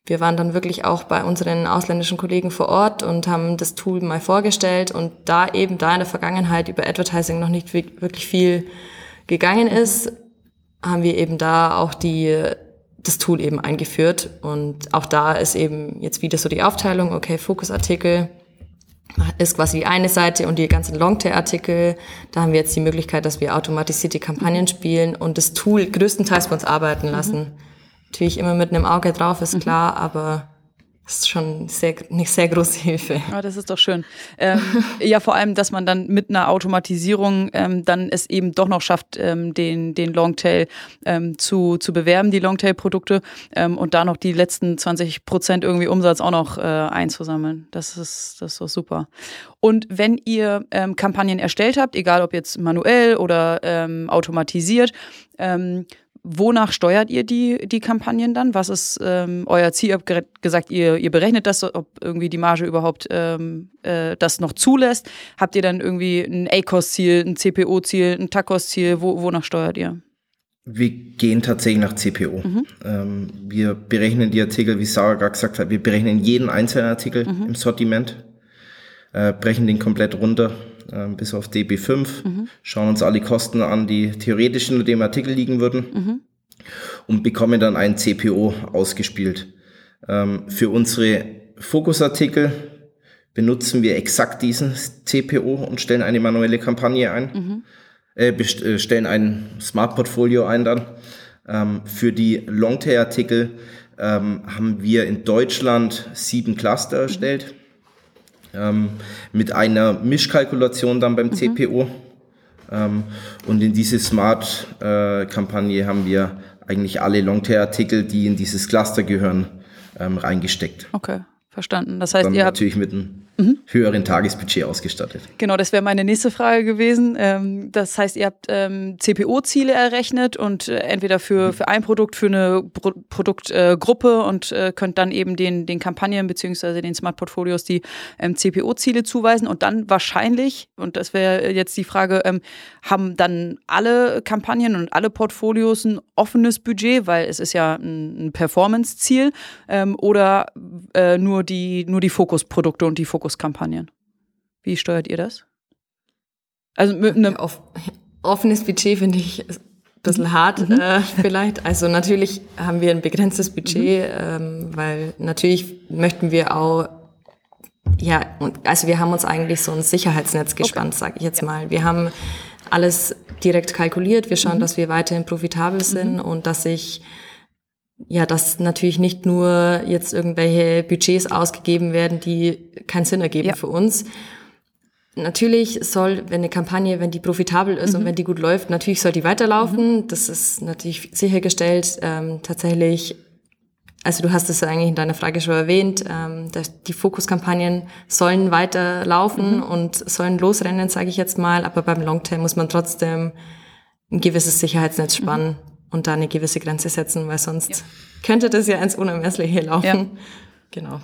wir waren dann wirklich auch bei unseren ausländischen Kollegen vor Ort und haben das Tool mal vorgestellt und da eben da in der Vergangenheit über Advertising noch nicht wirklich viel gegangen ist, haben wir eben da auch die, das Tool eben eingeführt. Und auch da ist eben jetzt wieder so die Aufteilung, okay, Fokusartikel ist quasi die eine Seite und die ganzen Longtail-Artikel. Da haben wir jetzt die Möglichkeit, dass wir automatisierte Kampagnen spielen und das Tool größtenteils bei uns arbeiten lassen. Mhm. Natürlich immer mit einem Auge drauf, ist mhm. klar, aber ist schon sehr, eine sehr große Hilfe. Ja, ah, das ist doch schön. Ähm, ja, vor allem, dass man dann mit einer Automatisierung ähm, dann es eben doch noch schafft, ähm, den, den Longtail ähm, zu, zu bewerben, die Longtail-Produkte ähm, und da noch die letzten 20 Prozent irgendwie Umsatz auch noch äh, einzusammeln. Das ist, das ist doch super. Und wenn ihr ähm, Kampagnen erstellt habt, egal ob jetzt manuell oder automatisiert, ähm, Wonach steuert ihr die, die Kampagnen dann? Was ist ähm, euer Ziel? Ihr habt gesagt, ihr, ihr berechnet das, ob irgendwie die Marge überhaupt ähm, äh, das noch zulässt. Habt ihr dann irgendwie ein ACOS-Ziel, ein CPO-Ziel, ein TACOS-Ziel? Wo, wonach steuert ihr? Wir gehen tatsächlich nach CPO. Mhm. Ähm, wir berechnen die Artikel, wie Sarah gerade gesagt hat, wir berechnen jeden einzelnen Artikel mhm. im Sortiment, äh, brechen den komplett runter ähm, bis auf DB5, mhm. schauen uns alle Kosten an, die theoretisch in dem Artikel liegen würden mhm. und bekommen dann ein CPO ausgespielt. Ähm, für unsere Fokusartikel benutzen wir exakt diesen CPO und stellen eine manuelle Kampagne ein, mhm. äh, stellen ein Smart Portfolio ein dann. Ähm, für die Longtail-Artikel ähm, haben wir in Deutschland sieben Cluster erstellt ähm, mit einer Mischkalkulation dann beim mhm. CPO. Ähm, und in diese Smart-Kampagne äh, haben wir eigentlich alle Longtail-Artikel, die in dieses Cluster gehören, ähm, reingesteckt. Okay, verstanden. Das heißt, dann ihr habt natürlich mit einem mhm. höheren Tagesbudget ausgestattet. Genau, das wäre meine nächste Frage gewesen. Ähm, das heißt, ihr habt ähm, CPO-Ziele errechnet und äh, entweder für, mhm. für ein Produkt, für eine Pro Produktgruppe und äh, könnt dann eben den, den Kampagnen beziehungsweise den Smart Portfolios die ähm, CPO-Ziele zuweisen und dann wahrscheinlich, und das wäre jetzt die Frage, haben dann alle Kampagnen und alle Portfolios ein offenes Budget, weil es ist ja ein, Performance-Ziel oder äh, nur die, nur die Fokusprodukte und die Fokus Fokuskampagnen. Wie steuert ihr das? Also mit einem Off offenes Budget finde ich ein bisschen hart mhm. äh, vielleicht. Also natürlich haben wir ein begrenztes Budget, mhm. ähm, weil natürlich möchten wir auch ja, also wir haben uns eigentlich so ein Sicherheitsnetz gespannt, okay. sage ich jetzt mal. Wir haben alles direkt kalkuliert. Wir schauen, mhm. dass wir weiterhin profitabel sind mhm. und dass ich ja, dass natürlich nicht nur jetzt irgendwelche Budgets ausgegeben werden, die keinen Sinn ergeben ja. für uns. Natürlich soll, wenn eine Kampagne, wenn die profitabel ist mhm. und wenn die gut läuft, natürlich soll die weiterlaufen. Mhm. Das ist natürlich sichergestellt. Ähm, tatsächlich also du hast es ja eigentlich in deiner Frage schon erwähnt, ähm, dass die Fokuskampagnen sollen weiter laufen mhm. und sollen losrennen, sage ich jetzt mal, aber beim Longtail muss man trotzdem ein gewisses Sicherheitsnetz mhm. spannen mhm. Und da eine gewisse Grenze setzen, weil sonst ja. könnte das ja ins Unermessliche laufen. Ja. Genau.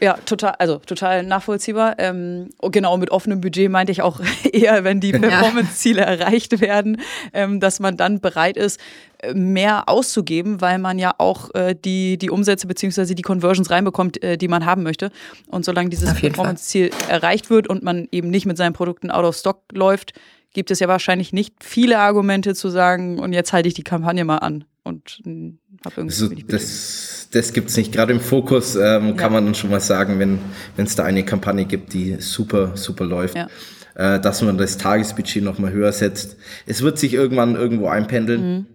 Ja, total, also total nachvollziehbar. Ähm, genau, mit offenem Budget meinte ich auch eher, wenn die Performance-Ziele erreicht werden, ähm, dass man dann bereit ist, äh, mehr auszugeben, weil man ja auch äh, die, die Umsätze beziehungsweise die Conversions reinbekommt, äh, die man haben möchte. Und solange dieses Performance-Ziel erreicht wird und man eben nicht mit seinen Produkten out of stock läuft, gibt es ja wahrscheinlich nicht viele Argumente zu sagen, und jetzt halte ich die Kampagne mal an und hm, habe irgendwie. Also das das gibt es nicht. Gerade im Fokus ähm, ja. kann man dann schon mal sagen, wenn es da eine Kampagne gibt, die super, super läuft. Ja. Äh, dass man das Tagesbudget nochmal höher setzt. Es wird sich irgendwann irgendwo einpendeln. Mhm.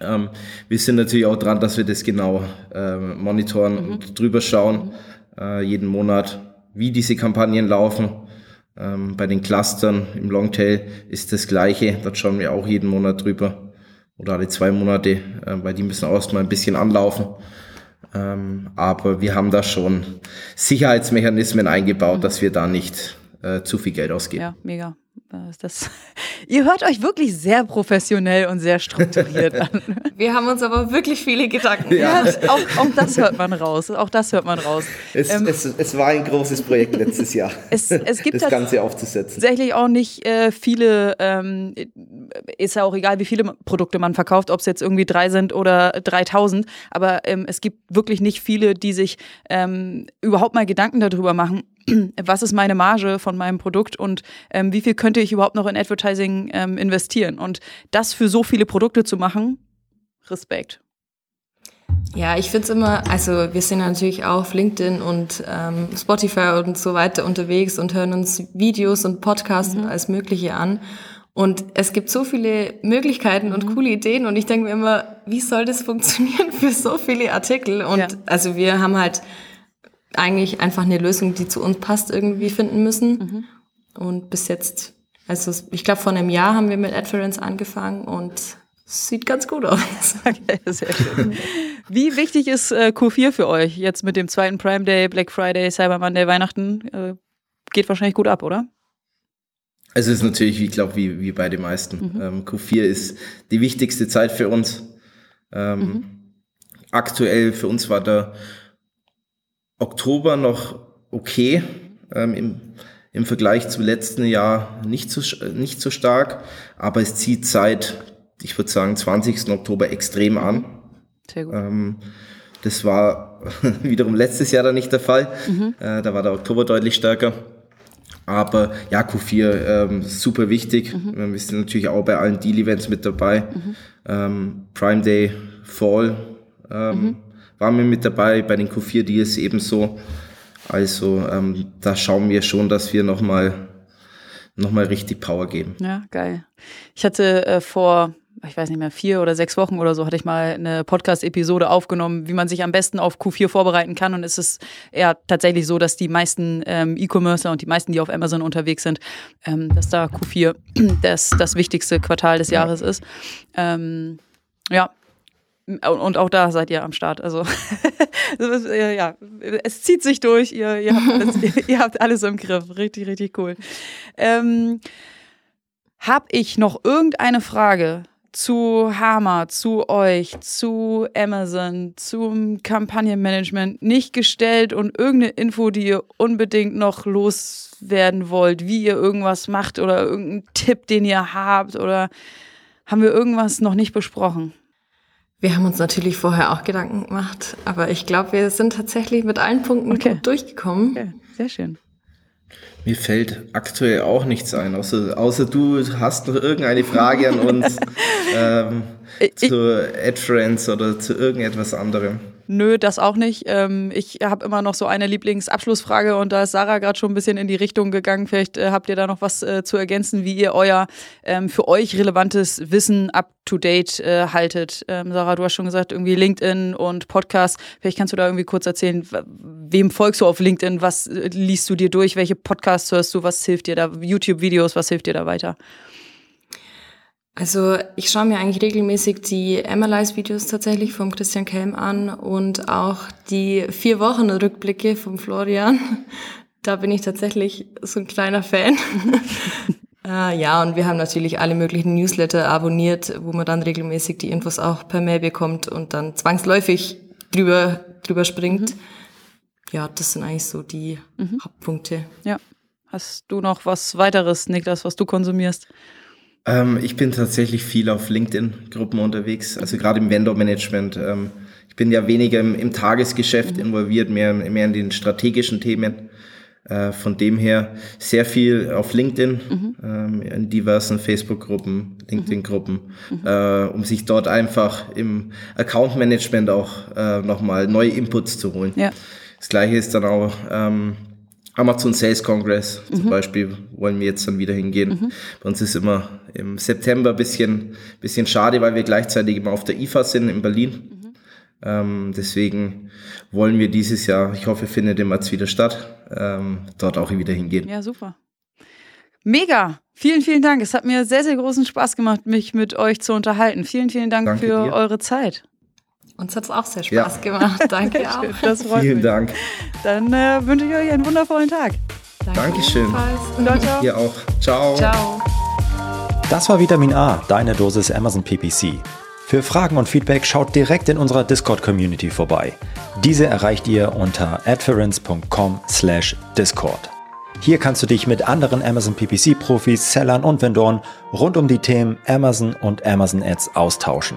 Ähm, wir sind natürlich auch dran, dass wir das genau äh, monitoren mhm. und drüber schauen, mhm. äh, jeden Monat, wie diese Kampagnen laufen. Ähm, bei den Clustern im Longtail ist das Gleiche. Dort schauen wir auch jeden Monat drüber oder alle zwei Monate, äh, weil die müssen auch mal ein bisschen anlaufen. Ähm, aber wir haben da schon Sicherheitsmechanismen eingebaut, mhm. dass wir da nicht äh, zu viel Geld ausgeben. Ja, mega. Das, ihr hört euch wirklich sehr professionell und sehr strukturiert an. Wir haben uns aber wirklich viele Gedanken ja. gemacht. Ja, auch, auch, das hört man raus. Auch das hört man raus. Es, ähm, es, es war ein großes Projekt letztes Jahr, es, es gibt das Ganze aufzusetzen. Tatsächlich auch nicht äh, viele, ähm, ist ja auch egal, wie viele Produkte man verkauft, ob es jetzt irgendwie drei sind oder 3000, aber ähm, es gibt wirklich nicht viele, die sich ähm, überhaupt mal Gedanken darüber machen, was ist meine Marge von meinem Produkt und ähm, wie viel könnte ich überhaupt noch in Advertising ähm, investieren. Und das für so viele Produkte zu machen, Respekt. Ja, ich finde es immer, also wir sind natürlich auch auf LinkedIn und ähm, Spotify und so weiter unterwegs und hören uns Videos und Podcasts mhm. und alles Mögliche an. Und es gibt so viele Möglichkeiten und mhm. coole Ideen und ich denke mir immer, wie soll das funktionieren für so viele Artikel? Und ja. also wir haben halt eigentlich einfach eine Lösung, die zu uns passt, irgendwie finden müssen. Mhm. Und bis jetzt, also ich glaube, vor einem Jahr haben wir mit Adference angefangen und sieht ganz gut aus. Okay, sehr schön. Wie wichtig ist äh, Q4 für euch jetzt mit dem zweiten Prime Day, Black Friday, Cyber Monday, Weihnachten? Äh, geht wahrscheinlich gut ab, oder? Also es ist natürlich, ich glaube, wie, wie bei den meisten. Mhm. Ähm, Q4 ist die wichtigste Zeit für uns. Ähm, mhm. Aktuell für uns war der Oktober noch okay, ähm, im, im Vergleich zum letzten Jahr nicht so, nicht so stark, aber es zieht seit, ich würde sagen, 20. Oktober extrem an. Sehr gut. Ähm, das war wiederum letztes Jahr dann nicht der Fall. Mhm. Äh, da war der Oktober deutlich stärker. Aber ja, Q4 ähm, super wichtig. Mhm. Wir sind natürlich auch bei allen Deal-Events mit dabei. Mhm. Ähm, Prime Day, Fall. Ähm, mhm waren wir mit dabei, bei den Q4-Deals ebenso. Also ähm, da schauen wir schon, dass wir nochmal noch mal richtig Power geben. Ja, geil. Ich hatte äh, vor, ich weiß nicht mehr, vier oder sechs Wochen oder so, hatte ich mal eine Podcast-Episode aufgenommen, wie man sich am besten auf Q4 vorbereiten kann. Und es ist eher tatsächlich so, dass die meisten ähm, E-Commercer und die meisten, die auf Amazon unterwegs sind, ähm, dass da Q4 das, das wichtigste Quartal des Jahres ja. ist. Ähm, ja, und auch da seid ihr am Start. Also ja, es zieht sich durch. Ihr, ihr, habt, alles, ihr habt alles im Griff. Richtig, richtig cool. Ähm, hab ich noch irgendeine Frage zu Hammer, zu euch, zu Amazon, zum Kampagnenmanagement nicht gestellt und irgendeine Info, die ihr unbedingt noch loswerden wollt, wie ihr irgendwas macht oder irgendeinen Tipp, den ihr habt oder haben wir irgendwas noch nicht besprochen? Wir haben uns natürlich vorher auch Gedanken gemacht, aber ich glaube, wir sind tatsächlich mit allen Punkten okay. gut durchgekommen. Okay. Sehr schön. Mir fällt aktuell auch nichts ein, außer, außer du hast noch irgendeine Frage an uns ähm, zu AdFriends oder zu irgendetwas anderem. Nö, das auch nicht. Ähm, ich habe immer noch so eine Lieblingsabschlussfrage und da ist Sarah gerade schon ein bisschen in die Richtung gegangen. Vielleicht äh, habt ihr da noch was äh, zu ergänzen, wie ihr euer ähm, für euch relevantes Wissen up to date äh, haltet. Ähm, Sarah, du hast schon gesagt, irgendwie LinkedIn und Podcast. Vielleicht kannst du da irgendwie kurz erzählen, wem folgst du auf LinkedIn? Was liest du dir durch? Welche Podcasts hörst du? Was hilft dir da? YouTube-Videos, was hilft dir da weiter? Also ich schaue mir eigentlich regelmäßig die Analyze-Videos tatsächlich vom Christian Kelm an und auch die vier Wochen Rückblicke vom Florian. Da bin ich tatsächlich so ein kleiner Fan. äh, ja, und wir haben natürlich alle möglichen Newsletter abonniert, wo man dann regelmäßig die Infos auch per Mail bekommt und dann zwangsläufig drüber, drüber springt. Mhm. Ja, das sind eigentlich so die mhm. Hauptpunkte. Ja. Hast du noch was weiteres, Niklas, was du konsumierst? Ähm, ich bin tatsächlich viel auf LinkedIn-Gruppen unterwegs, also gerade im Vendor-Management. Ähm, ich bin ja weniger im, im Tagesgeschäft mhm. involviert, mehr, mehr in den strategischen Themen. Äh, von dem her sehr viel auf LinkedIn, mhm. ähm, in diversen Facebook-Gruppen, LinkedIn-Gruppen, mhm. äh, um sich dort einfach im Account-Management auch äh, nochmal neue Inputs zu holen. Ja. Das gleiche ist dann auch ähm, Amazon Sales Congress mhm. zum Beispiel wollen wir jetzt dann wieder hingehen. Mhm. Bei uns ist immer im September bisschen, bisschen schade, weil wir gleichzeitig immer auf der IFA sind in Berlin. Mhm. Ähm, deswegen wollen wir dieses Jahr, ich hoffe, findet im März wieder statt, ähm, dort auch wieder hingehen. Ja, super. Mega. Vielen, vielen Dank. Es hat mir sehr, sehr großen Spaß gemacht, mich mit euch zu unterhalten. Vielen, vielen Dank Danke für dir. eure Zeit. Uns hat es auch sehr Spaß ja. gemacht. Danke auch. Das freut Vielen mich. Dank. Dann äh, wünsche ich euch einen wundervollen Tag. Danke Dankeschön. Ciao, ciao. Ihr auch. Ciao. Ciao. Das war Vitamin A, deine Dosis Amazon PPC. Für Fragen und Feedback schaut direkt in unserer Discord-Community vorbei. Diese erreicht ihr unter adference.com/discord. Hier kannst du dich mit anderen Amazon PPC-Profis, Sellern und Vendoren rund um die Themen Amazon und Amazon Ads austauschen.